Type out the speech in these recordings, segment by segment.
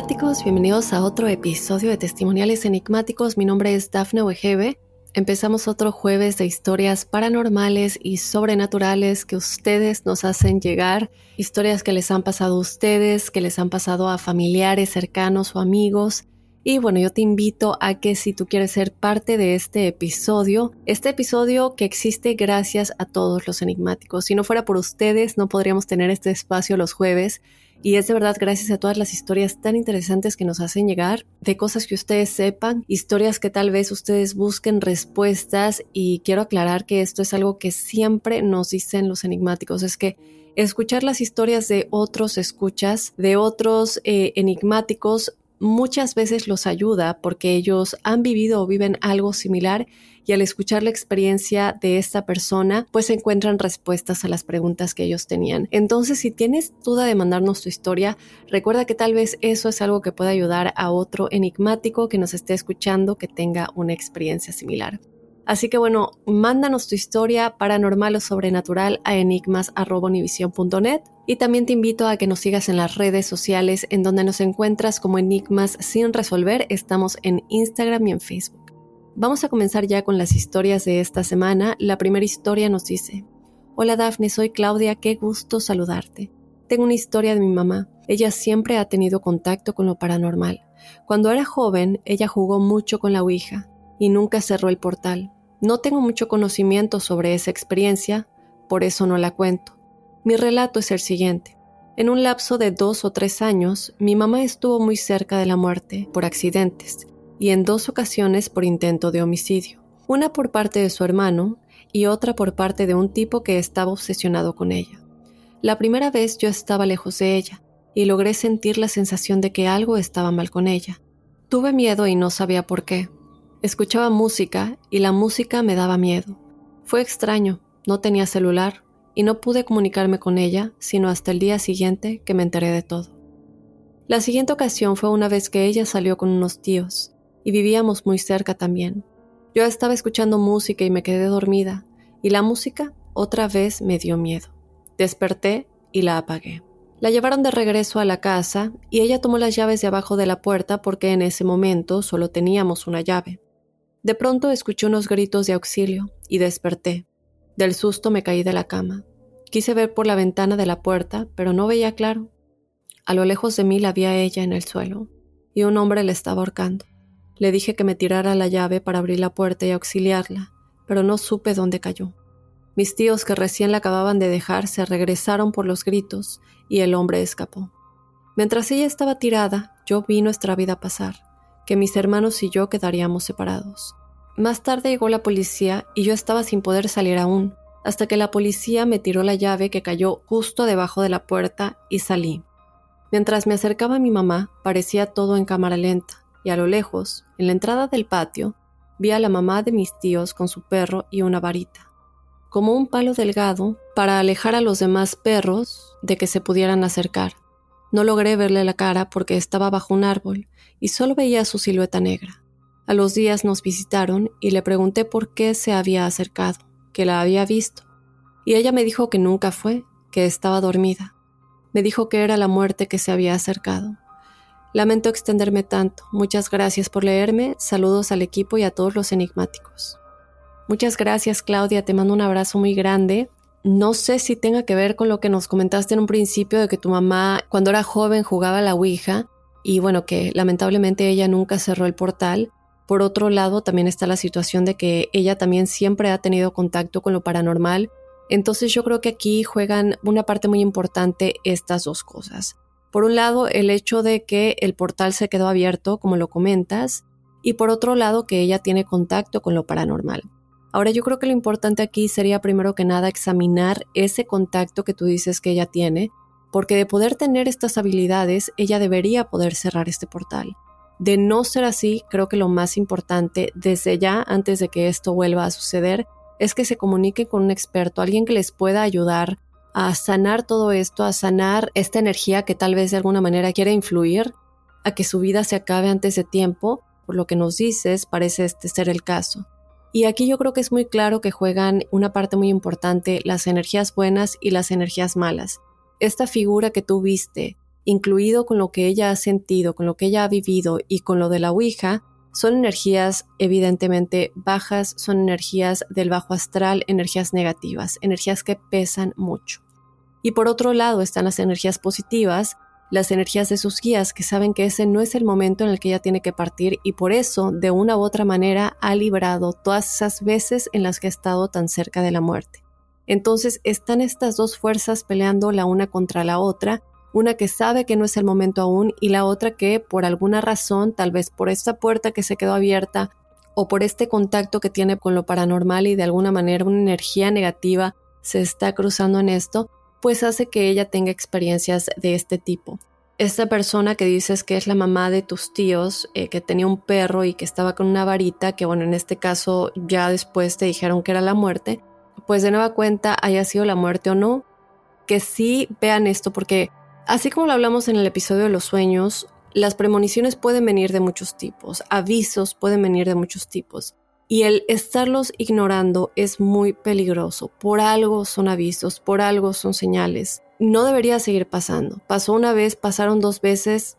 Enigmáticos, bienvenidos a otro episodio de Testimoniales Enigmáticos. Mi nombre es Dafne Wegebe. Empezamos otro jueves de historias paranormales y sobrenaturales que ustedes nos hacen llegar, historias que les han pasado a ustedes, que les han pasado a familiares cercanos o amigos. Y bueno, yo te invito a que si tú quieres ser parte de este episodio, este episodio que existe gracias a todos los enigmáticos. Si no fuera por ustedes, no podríamos tener este espacio los jueves. Y es de verdad gracias a todas las historias tan interesantes que nos hacen llegar, de cosas que ustedes sepan, historias que tal vez ustedes busquen respuestas. Y quiero aclarar que esto es algo que siempre nos dicen los enigmáticos, es que escuchar las historias de otros escuchas, de otros eh, enigmáticos, muchas veces los ayuda porque ellos han vivido o viven algo similar y al escuchar la experiencia de esta persona, pues encuentran respuestas a las preguntas que ellos tenían. Entonces, si tienes duda de mandarnos tu historia, recuerda que tal vez eso es algo que puede ayudar a otro enigmático que nos esté escuchando que tenga una experiencia similar. Así que bueno, mándanos tu historia paranormal o sobrenatural a enigmas.univision.net y también te invito a que nos sigas en las redes sociales en donde nos encuentras como Enigmas sin resolver. Estamos en Instagram y en Facebook. Vamos a comenzar ya con las historias de esta semana. La primera historia nos dice, Hola Dafne, soy Claudia, qué gusto saludarte. Tengo una historia de mi mamá. Ella siempre ha tenido contacto con lo paranormal. Cuando era joven, ella jugó mucho con la Ouija y nunca cerró el portal. No tengo mucho conocimiento sobre esa experiencia, por eso no la cuento. Mi relato es el siguiente. En un lapso de dos o tres años, mi mamá estuvo muy cerca de la muerte por accidentes y en dos ocasiones por intento de homicidio. Una por parte de su hermano y otra por parte de un tipo que estaba obsesionado con ella. La primera vez yo estaba lejos de ella y logré sentir la sensación de que algo estaba mal con ella. Tuve miedo y no sabía por qué. Escuchaba música y la música me daba miedo. Fue extraño, no tenía celular y no pude comunicarme con ella sino hasta el día siguiente que me enteré de todo. La siguiente ocasión fue una vez que ella salió con unos tíos y vivíamos muy cerca también. Yo estaba escuchando música y me quedé dormida y la música otra vez me dio miedo. Desperté y la apagué. La llevaron de regreso a la casa y ella tomó las llaves de abajo de la puerta porque en ese momento solo teníamos una llave. De pronto escuché unos gritos de auxilio y desperté. Del susto me caí de la cama. Quise ver por la ventana de la puerta, pero no veía claro. A lo lejos de mí la vi a ella en el suelo, y un hombre le estaba ahorcando. Le dije que me tirara la llave para abrir la puerta y auxiliarla, pero no supe dónde cayó. Mis tíos que recién la acababan de dejar se regresaron por los gritos y el hombre escapó. Mientras ella estaba tirada, yo vi nuestra vida pasar, que mis hermanos y yo quedaríamos separados. Más tarde llegó la policía y yo estaba sin poder salir aún, hasta que la policía me tiró la llave que cayó justo debajo de la puerta y salí. Mientras me acercaba a mi mamá, parecía todo en cámara lenta, y a lo lejos, en la entrada del patio, vi a la mamá de mis tíos con su perro y una varita, como un palo delgado para alejar a los demás perros de que se pudieran acercar. No logré verle la cara porque estaba bajo un árbol y solo veía su silueta negra. A los días nos visitaron y le pregunté por qué se había acercado, que la había visto, y ella me dijo que nunca fue, que estaba dormida. Me dijo que era la muerte que se había acercado. Lamento extenderme tanto. Muchas gracias por leerme. Saludos al equipo y a todos los enigmáticos. Muchas gracias, Claudia. Te mando un abrazo muy grande. No sé si tenga que ver con lo que nos comentaste en un principio de que tu mamá, cuando era joven, jugaba la Ouija. y bueno, que lamentablemente ella nunca cerró el portal. Por otro lado, también está la situación de que ella también siempre ha tenido contacto con lo paranormal. Entonces yo creo que aquí juegan una parte muy importante estas dos cosas. Por un lado, el hecho de que el portal se quedó abierto, como lo comentas, y por otro lado, que ella tiene contacto con lo paranormal. Ahora yo creo que lo importante aquí sería primero que nada examinar ese contacto que tú dices que ella tiene, porque de poder tener estas habilidades, ella debería poder cerrar este portal. De no ser así, creo que lo más importante desde ya, antes de que esto vuelva a suceder, es que se comunique con un experto, alguien que les pueda ayudar a sanar todo esto, a sanar esta energía que tal vez de alguna manera quiere influir a que su vida se acabe antes de tiempo, por lo que nos dices, parece este ser el caso. Y aquí yo creo que es muy claro que juegan una parte muy importante las energías buenas y las energías malas esta figura que tú viste, incluido con lo que ella ha sentido, con lo que ella ha vivido y con lo de la Ouija, son energías evidentemente bajas, son energías del bajo astral, energías negativas, energías que pesan mucho. Y por otro lado están las energías positivas, las energías de sus guías que saben que ese no es el momento en el que ella tiene que partir y por eso, de una u otra manera, ha librado todas esas veces en las que ha estado tan cerca de la muerte. Entonces están estas dos fuerzas peleando la una contra la otra, una que sabe que no es el momento aún y la otra que por alguna razón, tal vez por esta puerta que se quedó abierta o por este contacto que tiene con lo paranormal y de alguna manera una energía negativa se está cruzando en esto, pues hace que ella tenga experiencias de este tipo. Esta persona que dices que es la mamá de tus tíos, eh, que tenía un perro y que estaba con una varita, que bueno, en este caso ya después te dijeron que era la muerte, pues de nueva cuenta haya sido la muerte o no, que sí vean esto porque así como lo hablamos en el episodio de los sueños, las premoniciones pueden venir de muchos tipos, avisos pueden venir de muchos tipos. Y el estarlos ignorando es muy peligroso. Por algo son avisos, por algo son señales. No debería seguir pasando. Pasó una vez, pasaron dos veces,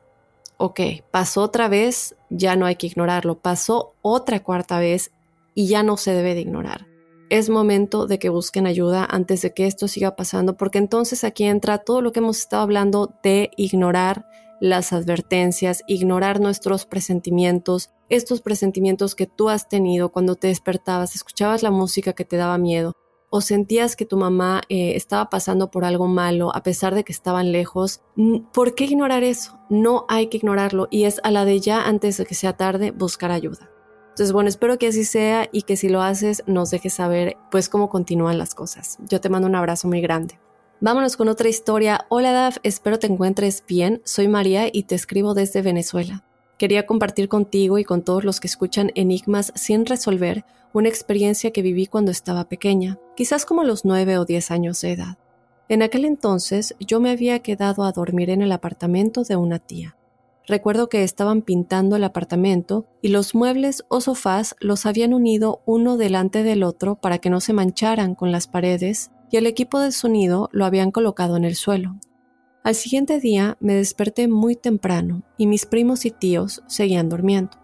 ok. Pasó otra vez, ya no hay que ignorarlo. Pasó otra cuarta vez y ya no se debe de ignorar es momento de que busquen ayuda antes de que esto siga pasando, porque entonces aquí entra todo lo que hemos estado hablando de ignorar las advertencias, ignorar nuestros presentimientos, estos presentimientos que tú has tenido cuando te despertabas, escuchabas la música que te daba miedo o sentías que tu mamá eh, estaba pasando por algo malo a pesar de que estaban lejos. ¿Por qué ignorar eso? No hay que ignorarlo y es a la de ya antes de que sea tarde buscar ayuda. Entonces, bueno, espero que así sea y que si lo haces nos dejes saber pues cómo continúan las cosas. Yo te mando un abrazo muy grande. Vámonos con otra historia. Hola Daf, espero te encuentres bien. Soy María y te escribo desde Venezuela. Quería compartir contigo y con todos los que escuchan Enigmas sin resolver una experiencia que viví cuando estaba pequeña, quizás como los nueve o diez años de edad. En aquel entonces yo me había quedado a dormir en el apartamento de una tía. Recuerdo que estaban pintando el apartamento y los muebles o sofás los habían unido uno delante del otro para que no se mancharan con las paredes y el equipo de sonido lo habían colocado en el suelo. Al siguiente día me desperté muy temprano y mis primos y tíos seguían durmiendo.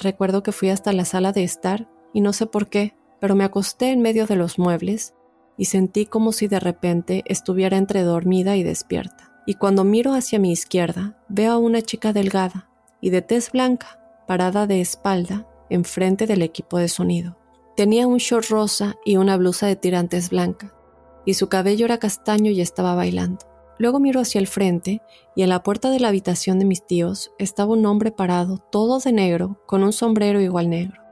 Recuerdo que fui hasta la sala de estar y no sé por qué, pero me acosté en medio de los muebles y sentí como si de repente estuviera entre dormida y despierta y cuando miro hacia mi izquierda veo a una chica delgada y de tez blanca parada de espalda enfrente del equipo de sonido. Tenía un short rosa y una blusa de tirantes blanca, y su cabello era castaño y estaba bailando. Luego miro hacia el frente y en la puerta de la habitación de mis tíos estaba un hombre parado, todo de negro, con un sombrero igual negro.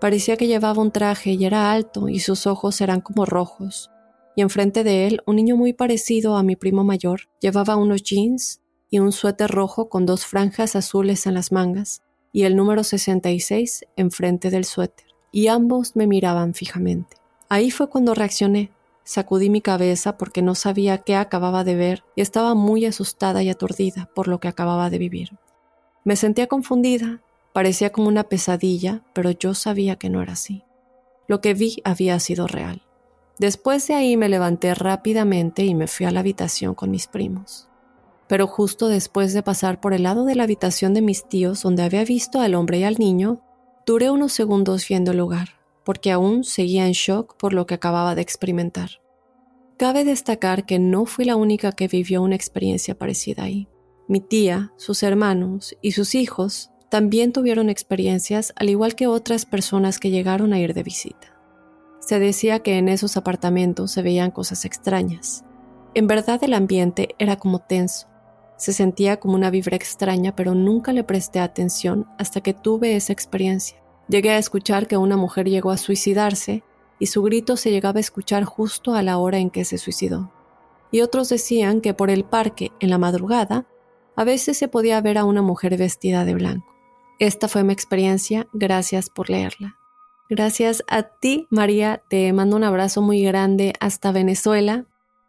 Parecía que llevaba un traje y era alto y sus ojos eran como rojos, y enfrente de él un niño muy parecido a mi primo mayor llevaba unos jeans y un suéter rojo con dos franjas azules en las mangas y el número 66 enfrente del suéter, y ambos me miraban fijamente. Ahí fue cuando reaccioné. Sacudí mi cabeza porque no sabía qué acababa de ver y estaba muy asustada y aturdida por lo que acababa de vivir. Me sentía confundida, parecía como una pesadilla, pero yo sabía que no era así. Lo que vi había sido real. Después de ahí me levanté rápidamente y me fui a la habitación con mis primos. Pero justo después de pasar por el lado de la habitación de mis tíos donde había visto al hombre y al niño, duré unos segundos viendo el lugar, porque aún seguía en shock por lo que acababa de experimentar. Cabe destacar que no fui la única que vivió una experiencia parecida ahí. Mi tía, sus hermanos y sus hijos también tuvieron experiencias al igual que otras personas que llegaron a ir de visita. Se decía que en esos apartamentos se veían cosas extrañas. En verdad el ambiente era como tenso. Se sentía como una vibra extraña, pero nunca le presté atención hasta que tuve esa experiencia. Llegué a escuchar que una mujer llegó a suicidarse y su grito se llegaba a escuchar justo a la hora en que se suicidó. Y otros decían que por el parque, en la madrugada, a veces se podía ver a una mujer vestida de blanco. Esta fue mi experiencia, gracias por leerla. Gracias a ti, María, te mando un abrazo muy grande hasta Venezuela.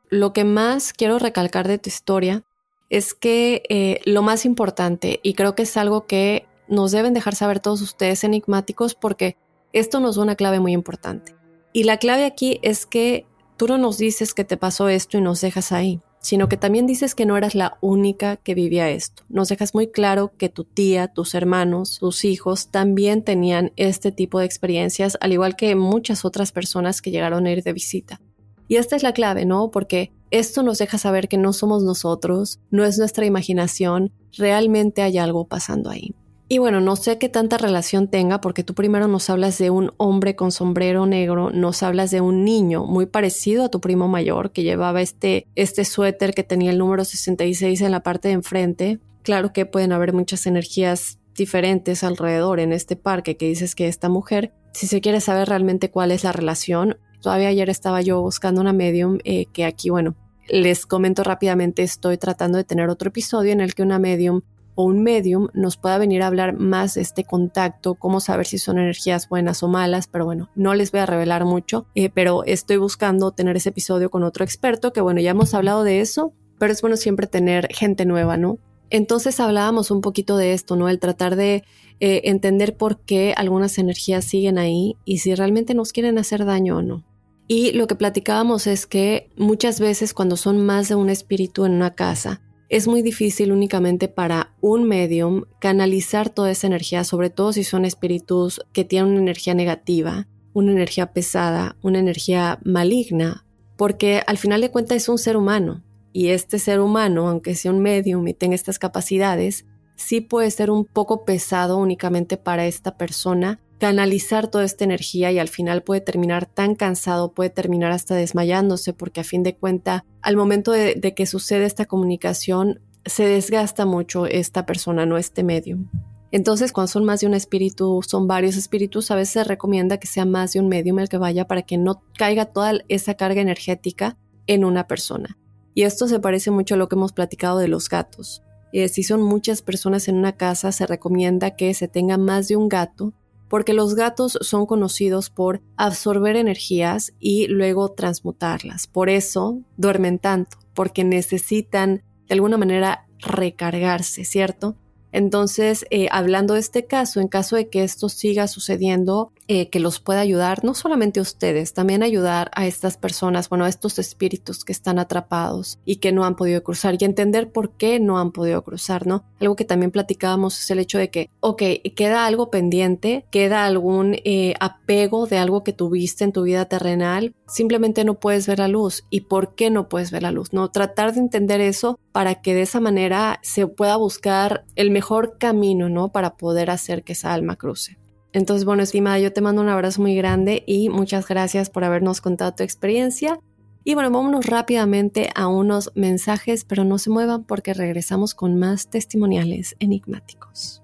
Lo que más quiero recalcar de tu historia es que eh, lo más importante, y creo que es algo que nos deben dejar saber todos ustedes enigmáticos, porque esto nos da una clave muy importante. Y la clave aquí es que tú no nos dices que te pasó esto y nos dejas ahí, sino que también dices que no eras la única que vivía esto. Nos dejas muy claro que tu tía, tus hermanos, tus hijos también tenían este tipo de experiencias, al igual que muchas otras personas que llegaron a ir de visita. Y esta es la clave, ¿no? Porque esto nos deja saber que no somos nosotros, no es nuestra imaginación, realmente hay algo pasando ahí. Y bueno, no sé qué tanta relación tenga porque tú primero nos hablas de un hombre con sombrero negro, nos hablas de un niño muy parecido a tu primo mayor que llevaba este, este suéter que tenía el número 66 en la parte de enfrente. Claro que pueden haber muchas energías diferentes alrededor en este parque que dices que esta mujer, si se quiere saber realmente cuál es la relación, todavía ayer estaba yo buscando una medium eh, que aquí, bueno, les comento rápidamente, estoy tratando de tener otro episodio en el que una medium o un medium nos pueda venir a hablar más de este contacto, cómo saber si son energías buenas o malas, pero bueno, no les voy a revelar mucho, eh, pero estoy buscando tener ese episodio con otro experto, que bueno, ya hemos hablado de eso, pero es bueno siempre tener gente nueva, ¿no? Entonces hablábamos un poquito de esto, ¿no? El tratar de eh, entender por qué algunas energías siguen ahí y si realmente nos quieren hacer daño o no. Y lo que platicábamos es que muchas veces cuando son más de un espíritu en una casa, es muy difícil únicamente para un medium canalizar toda esa energía, sobre todo si son espíritus que tienen una energía negativa, una energía pesada, una energía maligna, porque al final de cuentas es un ser humano. Y este ser humano, aunque sea un medium y tenga estas capacidades, sí puede ser un poco pesado únicamente para esta persona canalizar toda esta energía y al final puede terminar tan cansado, puede terminar hasta desmayándose porque a fin de cuenta al momento de, que sucede esta comunicación se desgasta mucho esta persona, no este medium. Entonces, cuando son más de un espíritu, son varios espíritus, a veces se recomienda que sea más de un medium el que vaya para que no caiga toda esa carga energética en una persona. Y esto se parece mucho a lo que hemos platicado de los gatos. Eh, si son muchas personas en una casa, se recomienda que se tenga más de un gato porque los gatos son conocidos por absorber energías y luego transmutarlas. Por eso duermen tanto, porque necesitan de alguna manera recargarse, ¿cierto? Entonces, eh, hablando de este caso, en caso de que esto siga sucediendo, eh, que los pueda ayudar, no solamente a ustedes, también ayudar a estas personas, bueno, a estos espíritus que están atrapados y que no han podido cruzar y entender por qué no han podido cruzar, ¿no? Algo que también platicábamos es el hecho de que, ok, queda algo pendiente, queda algún eh, apego de algo que tuviste en tu vida terrenal, simplemente no puedes ver la luz. ¿Y por qué no puedes ver la luz? No, tratar de entender eso para que de esa manera se pueda buscar el mejor camino, ¿no? Para poder hacer que esa alma cruce. Entonces, bueno, estimada, yo te mando un abrazo muy grande y muchas gracias por habernos contado tu experiencia. Y bueno, vámonos rápidamente a unos mensajes, pero no se muevan porque regresamos con más testimoniales enigmáticos.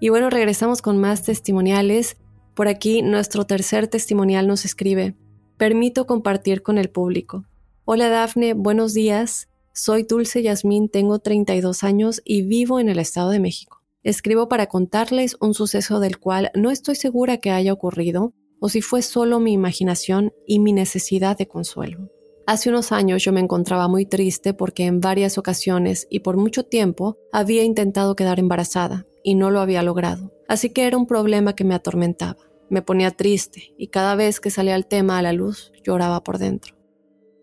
Y bueno, regresamos con más testimoniales. Por aquí nuestro tercer testimonial nos escribe, permito compartir con el público. Hola Dafne, buenos días. Soy Dulce Yasmín, tengo 32 años y vivo en el Estado de México. Escribo para contarles un suceso del cual no estoy segura que haya ocurrido o si fue solo mi imaginación y mi necesidad de consuelo. Hace unos años yo me encontraba muy triste porque en varias ocasiones y por mucho tiempo había intentado quedar embarazada y no lo había logrado. Así que era un problema que me atormentaba. Me ponía triste y cada vez que salía el tema a la luz lloraba por dentro.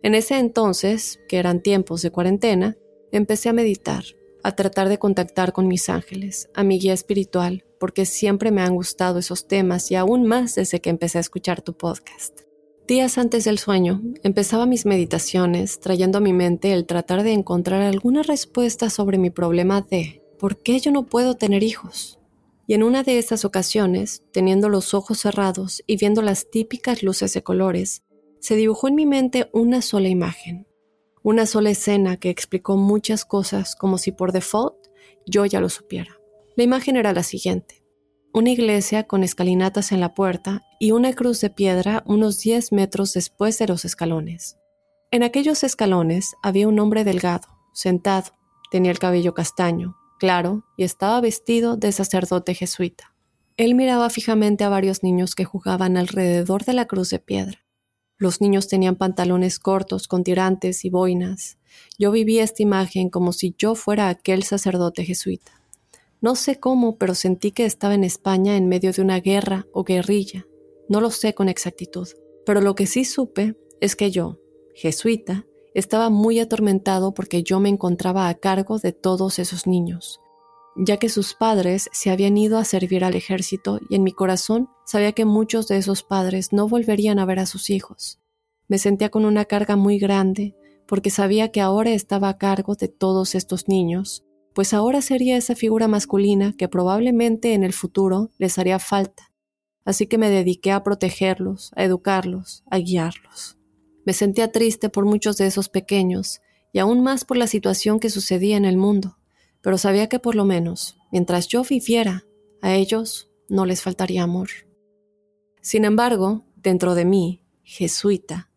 En ese entonces, que eran tiempos de cuarentena, empecé a meditar, a tratar de contactar con mis ángeles, a mi guía espiritual, porque siempre me han gustado esos temas y aún más desde que empecé a escuchar tu podcast. Días antes del sueño, empezaba mis meditaciones trayendo a mi mente el tratar de encontrar alguna respuesta sobre mi problema de ¿por qué yo no puedo tener hijos? Y en una de esas ocasiones, teniendo los ojos cerrados y viendo las típicas luces de colores, se dibujó en mi mente una sola imagen, una sola escena que explicó muchas cosas como si por default yo ya lo supiera. La imagen era la siguiente. Una iglesia con escalinatas en la puerta y una cruz de piedra unos 10 metros después de los escalones. En aquellos escalones había un hombre delgado, sentado, tenía el cabello castaño, claro, y estaba vestido de sacerdote jesuita. Él miraba fijamente a varios niños que jugaban alrededor de la cruz de piedra. Los niños tenían pantalones cortos con tirantes y boinas. Yo viví esta imagen como si yo fuera aquel sacerdote jesuita. No sé cómo, pero sentí que estaba en España en medio de una guerra o guerrilla. No lo sé con exactitud, pero lo que sí supe es que yo, jesuita, estaba muy atormentado porque yo me encontraba a cargo de todos esos niños, ya que sus padres se habían ido a servir al ejército y en mi corazón sabía que muchos de esos padres no volverían a ver a sus hijos. Me sentía con una carga muy grande porque sabía que ahora estaba a cargo de todos estos niños, pues ahora sería esa figura masculina que probablemente en el futuro les haría falta. Así que me dediqué a protegerlos, a educarlos, a guiarlos. Me sentía triste por muchos de esos pequeños y aún más por la situación que sucedía en el mundo, pero sabía que por lo menos, mientras yo viviera, a ellos no les faltaría amor. Sin embargo, dentro de mí, jesuita,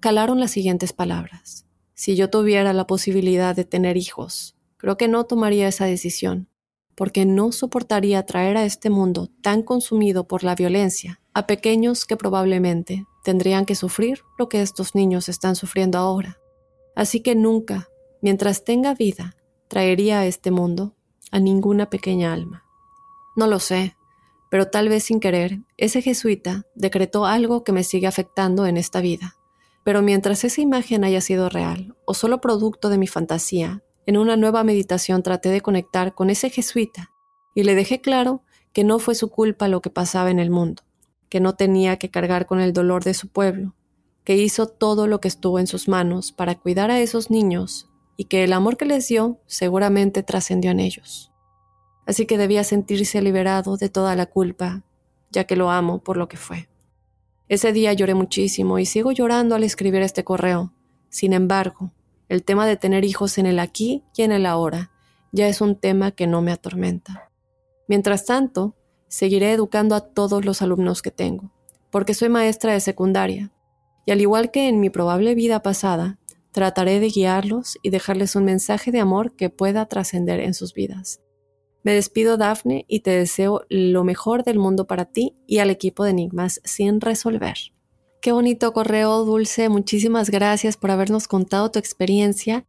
calaron las siguientes palabras. Si yo tuviera la posibilidad de tener hijos, creo que no tomaría esa decisión, porque no soportaría traer a este mundo tan consumido por la violencia a pequeños que probablemente tendrían que sufrir lo que estos niños están sufriendo ahora. Así que nunca, mientras tenga vida, traería a este mundo a ninguna pequeña alma. No lo sé, pero tal vez sin querer, ese jesuita decretó algo que me sigue afectando en esta vida. Pero mientras esa imagen haya sido real o solo producto de mi fantasía, en una nueva meditación traté de conectar con ese jesuita y le dejé claro que no fue su culpa lo que pasaba en el mundo, que no tenía que cargar con el dolor de su pueblo, que hizo todo lo que estuvo en sus manos para cuidar a esos niños y que el amor que les dio seguramente trascendió en ellos. Así que debía sentirse liberado de toda la culpa, ya que lo amo por lo que fue. Ese día lloré muchísimo y sigo llorando al escribir este correo. Sin embargo, el tema de tener hijos en el aquí y en el ahora ya es un tema que no me atormenta. Mientras tanto, seguiré educando a todos los alumnos que tengo, porque soy maestra de secundaria, y al igual que en mi probable vida pasada, trataré de guiarlos y dejarles un mensaje de amor que pueda trascender en sus vidas. Me despido, Dafne, y te deseo lo mejor del mundo para ti y al equipo de Enigmas sin resolver. Qué bonito correo, Dulce. Muchísimas gracias por habernos contado tu experiencia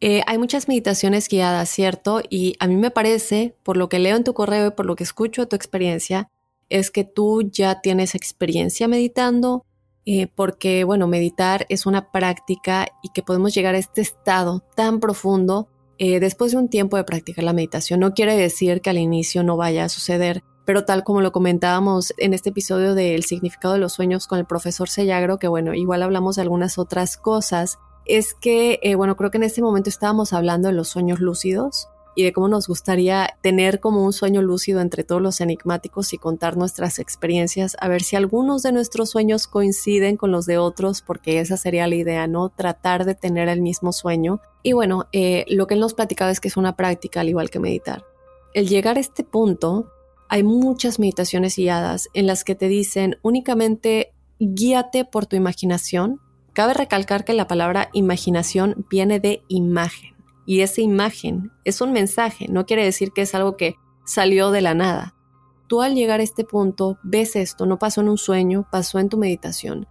eh, hay muchas meditaciones guiadas, ¿cierto? Y a mí me parece, por lo que leo en tu correo y por lo que escucho de tu experiencia, es que tú ya tienes experiencia meditando, eh, porque, bueno, meditar es una práctica y que podemos llegar a este estado tan profundo eh, después de un tiempo de practicar la meditación. No quiere decir que al inicio no vaya a suceder pero tal como lo comentábamos en este episodio del significado de los sueños con el profesor Sellagro, que bueno, igual hablamos de algunas otras cosas, es que, eh, bueno, creo que en este momento estábamos hablando de los sueños lúcidos y de cómo nos gustaría tener como un sueño lúcido entre todos los enigmáticos y contar nuestras experiencias, a ver si algunos de nuestros sueños coinciden con los de otros, porque esa sería la idea, ¿no? Tratar de tener el mismo sueño. Y bueno, eh, lo que él nos platicaba es que es una práctica al igual que meditar. El llegar a este punto, hay muchas meditaciones guiadas en las que te dicen únicamente guíate por tu imaginación. Cabe recalcar que la palabra imaginación viene de imagen y esa imagen es un mensaje, no quiere decir que es algo que salió de la nada. Tú al llegar a este punto ves esto, no pasó en un sueño, pasó en tu meditación.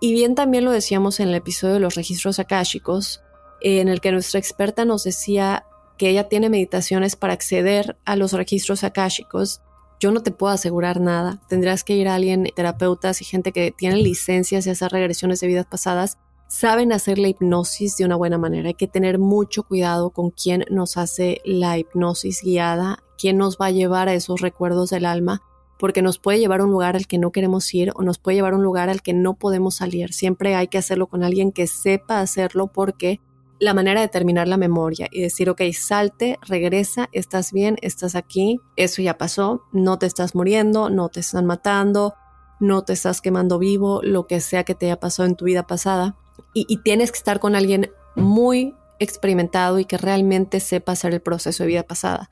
Y bien también lo decíamos en el episodio de los registros akáshicos, en el que nuestra experta nos decía que ella tiene meditaciones para acceder a los registros akáshicos. Yo no te puedo asegurar nada. Tendrás que ir a alguien, terapeutas y gente que tiene licencias y hacer regresiones de vidas pasadas saben hacer la hipnosis de una buena manera. Hay que tener mucho cuidado con quién nos hace la hipnosis guiada, quién nos va a llevar a esos recuerdos del alma, porque nos puede llevar a un lugar al que no queremos ir o nos puede llevar a un lugar al que no podemos salir. Siempre hay que hacerlo con alguien que sepa hacerlo porque la manera de terminar la memoria y decir, ok, salte, regresa, estás bien, estás aquí, eso ya pasó, no te estás muriendo, no te están matando, no te estás quemando vivo, lo que sea que te haya pasado en tu vida pasada y, tienes que estar con alguien muy experimentado y que realmente sepa hacer el proceso de vida pasada.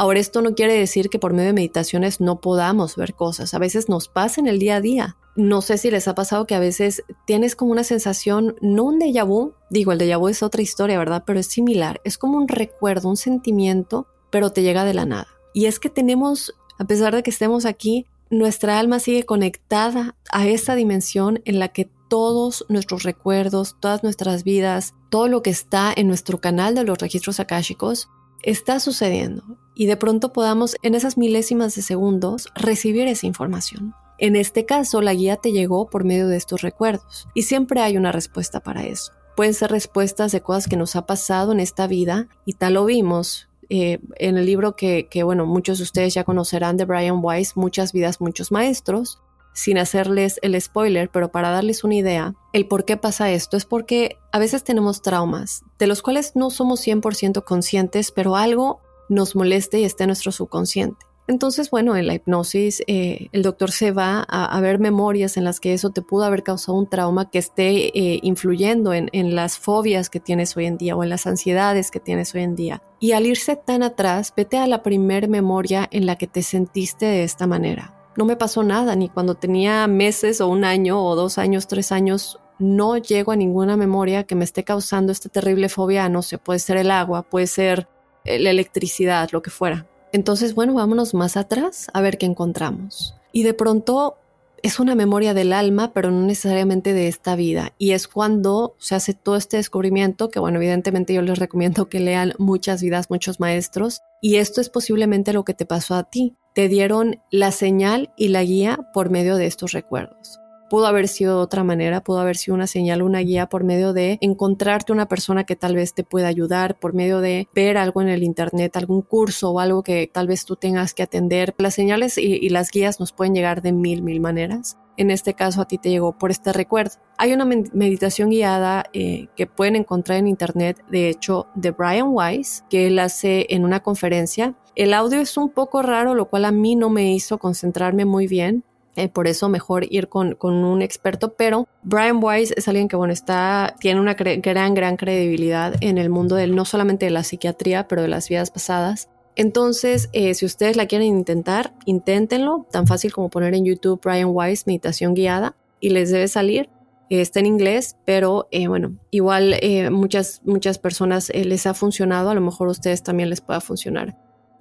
Ahora, esto no quiere decir que por medio de meditaciones no podamos ver cosas. A veces nos pasa en el día a día. No sé si les ha pasado que a veces tienes como una sensación, no un déjà vu, digo, el déjà vu es otra historia, ¿verdad? Pero es similar. Es como un recuerdo, un sentimiento, pero te llega de la nada. Y es que tenemos, a pesar de que estemos aquí, nuestra alma sigue conectada a esa dimensión en la que todos nuestros recuerdos, todas nuestras vidas, todo lo que está en nuestro canal de los registros akáshicos está sucediendo y de pronto podamos en esas milésimas de segundos recibir esa información. En este caso, la guía te llegó por medio de estos recuerdos y siempre hay una respuesta para eso. Pueden ser respuestas de cosas que nos ha pasado en esta vida y tal lo vimos eh, en el libro que, que, bueno, muchos de ustedes ya conocerán de Brian Weiss, Muchas vidas, muchos maestros sin hacerles el spoiler, pero para darles una idea, el por qué pasa esto es porque a veces tenemos traumas, de los cuales no somos 100% conscientes, pero algo nos moleste y está en nuestro subconsciente. Entonces, bueno, en la hipnosis eh, el doctor se va a, ver memorias en las que eso te pudo haber causado un trauma que esté eh, influyendo en, las fobias que tienes hoy en día o en las ansiedades que tienes hoy en día. Y al irse tan atrás, vete a la primer memoria en la que te sentiste de esta manera no me pasó nada, ni cuando tenía meses o un año o dos años, tres años, no llego a ninguna memoria que me esté causando esta terrible fobia, no sé, puede ser el agua, puede ser la electricidad, lo que fuera. Entonces, bueno, vámonos más atrás a ver qué encontramos. Y de pronto es una memoria del alma, pero no necesariamente de esta vida. Y es cuando se hace todo este descubrimiento, que bueno, evidentemente yo les recomiendo que lean muchas vidas, muchos maestros. Y esto es posiblemente lo que te pasó a ti te dieron la señal y la guía por medio de estos recuerdos. Pudo haber sido de otra manera, pudo haber sido una señal, una guía por medio de encontrarte una persona que tal vez te pueda ayudar, por medio de ver algo en el Internet, algún curso o algo que tal vez tú tengas que atender. Las señales y, las guías nos pueden llegar de mil, mil maneras. En este caso a ti te llegó por este recuerdo. Hay una meditación guiada eh, que pueden encontrar en Internet, de hecho, de Brian Weiss, que él hace en una conferencia el audio es un poco raro, lo cual a mí no me hizo concentrarme muy bien. Eh, por eso mejor ir con, un experto, pero Brian Weiss es alguien que, bueno, está, tiene una gran, gran credibilidad en el mundo del, no solamente de la psiquiatría, pero de las vidas pasadas. Entonces, eh, si ustedes la quieren intentar, inténtenlo, tan fácil como poner en YouTube Brian Weiss meditación guiada y les debe salir. Eh, está en inglés, pero bueno, igual muchas, muchas personas les ha funcionado, a lo mejor a ustedes también les pueda funcionar.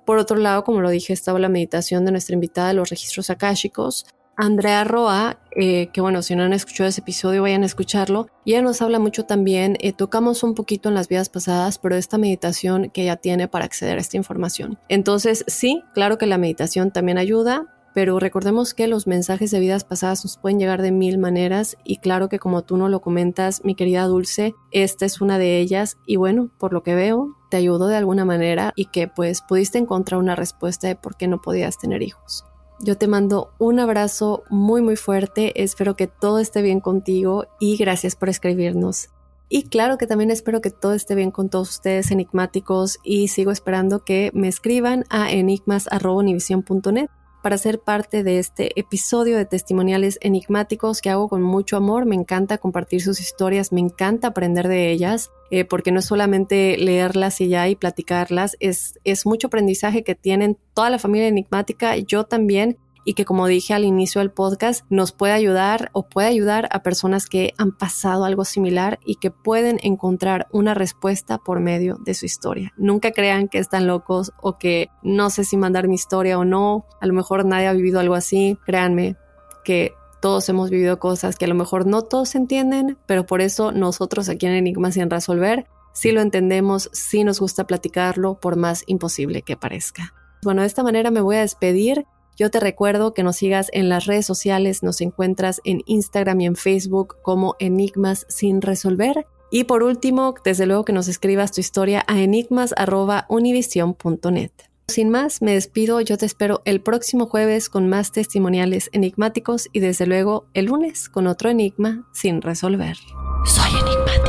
Por otro lado, como lo dije, estaba la meditación de nuestra invitada de los registros akáshicos, Andrea Roa, eh, que bueno, si no han escuchado ese episodio, vayan a escucharlo. Ella nos habla mucho también, eh, tocamos un poquito en las vidas pasadas, pero esta meditación que ella tiene para acceder a esta información. Entonces, sí, claro que la meditación también ayuda, pero recordemos que los mensajes de vidas pasadas nos pueden llegar de mil maneras y claro que como tú no lo comentas, mi querida Dulce, esta es una de ellas y bueno, por lo que veo, te ayudó de alguna manera y que pues pudiste encontrar una respuesta de por qué no podías tener hijos. Yo te mando un abrazo muy muy fuerte, espero que todo esté bien contigo y gracias por escribirnos. Y claro que también espero que todo esté bien con todos ustedes enigmáticos y sigo esperando que me escriban a enigmas.univision.net para ser parte de este episodio de testimoniales enigmáticos que hago con mucho amor. Me encanta compartir sus historias, me encanta aprender de ellas, eh, porque no es solamente leerlas y ya y platicarlas, es, es mucho aprendizaje que tienen toda la familia enigmática, yo también, y que como dije al inicio del podcast, nos puede ayudar o puede ayudar a personas que han pasado algo similar y que pueden encontrar una respuesta por medio de su historia. Nunca crean que están locos o que no sé si mandar mi historia o no, a lo mejor nadie ha vivido algo así, créanme que todos hemos vivido cosas que a lo mejor no todos entienden, pero por eso nosotros aquí en Enigmas sin resolver, si lo entendemos, si nos gusta platicarlo, por más imposible que parezca. Bueno, de esta manera me voy a despedir. Yo te recuerdo que nos sigas en las redes sociales, nos encuentras en Instagram y en Facebook como Enigmas sin resolver. Y por último, desde luego que nos escribas tu historia a enigmas.univision.net. Sin más, me despido, yo te espero el próximo jueves con más testimoniales enigmáticos y desde luego el lunes con otro enigma sin resolver. Soy enigmático.